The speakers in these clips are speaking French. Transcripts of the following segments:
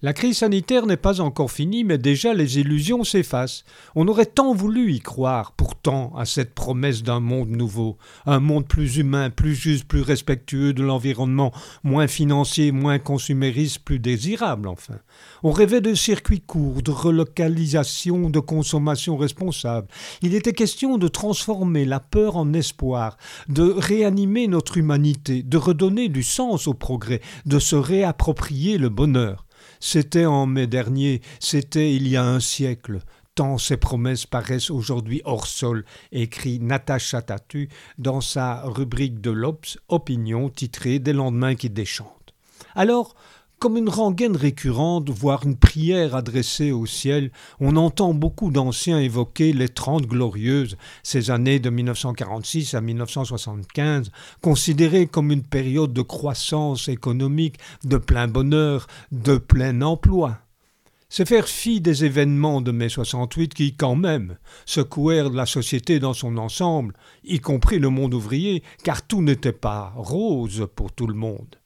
La crise sanitaire n'est pas encore finie, mais déjà les illusions s'effacent. On aurait tant voulu y croire, pourtant, à cette promesse d'un monde nouveau, un monde plus humain, plus juste, plus respectueux de l'environnement, moins financier, moins consumériste, plus désirable, enfin. On rêvait de circuits courts, de relocalisation, de consommation responsable. Il était question de transformer la peur en espoir, de réanimer notre humanité, de redonner du sens au progrès, de se réapproprier le bonheur. C'était en mai dernier, c'était il y a un siècle, tant ces promesses paraissent aujourd'hui hors sol, écrit Natacha Tatu dans sa rubrique de l'Obs Opinion titrée Des lendemains qui déchantent. Alors, comme une rengaine récurrente, voire une prière adressée au ciel, on entend beaucoup d'anciens évoquer les Trente Glorieuses, ces années de 1946 à 1975, considérées comme une période de croissance économique, de plein bonheur, de plein emploi. C'est faire fi des événements de mai 68 qui, quand même, secouèrent la société dans son ensemble, y compris le monde ouvrier, car tout n'était pas rose pour tout le monde.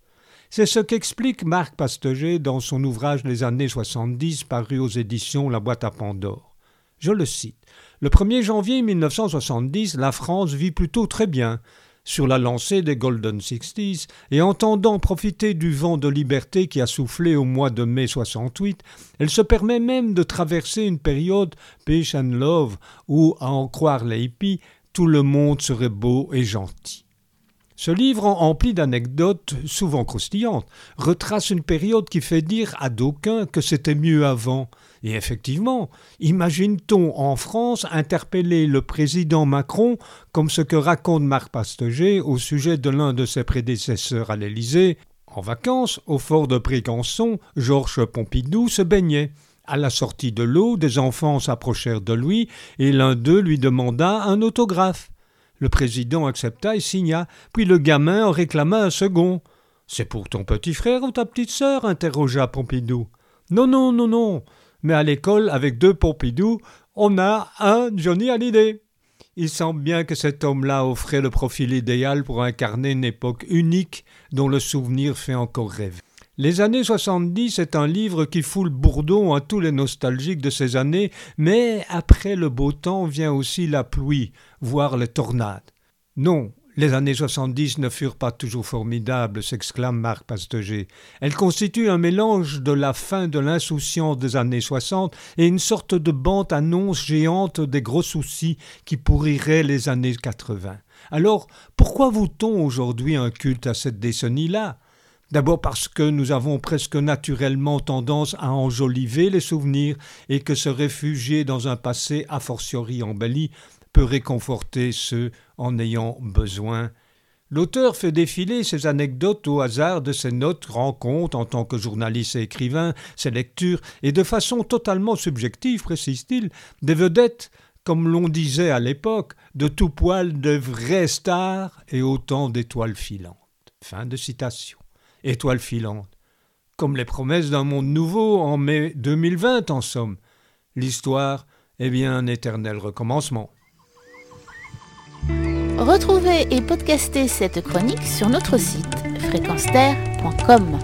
C'est ce qu'explique Marc Pasteger dans son ouvrage Les années 70 paru aux éditions La boîte à Pandore. Je le cite. Le 1er janvier 1970, la France vit plutôt très bien, sur la lancée des Golden Sixties, et entendant profiter du vent de liberté qui a soufflé au mois de mai 68, elle se permet même de traverser une période peace and love où, à en croire les hippies, tout le monde serait beau et gentil. Ce livre, empli d'anecdotes souvent croustillantes, retrace une période qui fait dire à d'aucuns que c'était mieux avant. Et effectivement, imagine-t-on en France interpeller le président Macron comme ce que raconte Marc Pasteger au sujet de l'un de ses prédécesseurs à l'Élysée? En vacances, au fort de Brégançon, Georges Pompidou se baignait. À la sortie de l'eau, des enfants s'approchèrent de lui et l'un d'eux lui demanda un autographe. Le président accepta et signa, puis le gamin en réclama un second. C'est pour ton petit frère ou ta petite sœur? interrogea Pompidou. Non, non, non, non. Mais à l'école, avec deux Pompidou, on a un Johnny Hallyday. Il semble bien que cet homme-là offrait le profil idéal pour incarner une époque unique dont le souvenir fait encore rêver. Les années 70 est un livre qui fout le bourdon à tous les nostalgiques de ces années, mais après le beau temps vient aussi la pluie, voire les tornades. Non, les années 70 ne furent pas toujours formidables, s'exclame Marc Pasteger. Elles constituent un mélange de la fin de l'insouciance des années 60 et une sorte de bande annonce géante des gros soucis qui pourriraient les années 80. Alors, pourquoi voue-t-on aujourd'hui un culte à cette décennie-là? D'abord parce que nous avons presque naturellement tendance à enjoliver les souvenirs et que se réfugier dans un passé a fortiori embelli peut réconforter ceux en ayant besoin. L'auteur fait défiler ses anecdotes au hasard de ses notes, rencontres en tant que journaliste et écrivain, ses lectures, et de façon totalement subjective, précise-t-il, des vedettes, comme l'on disait à l'époque, de tout poil de vraies stars et autant d'étoiles filantes. Fin de citation étoile filante. Comme les promesses d'un monde nouveau en mai 2020, en somme. L'histoire est bien un éternel recommencement. Retrouvez et podcastez cette chronique sur notre site fréquenceterre.com.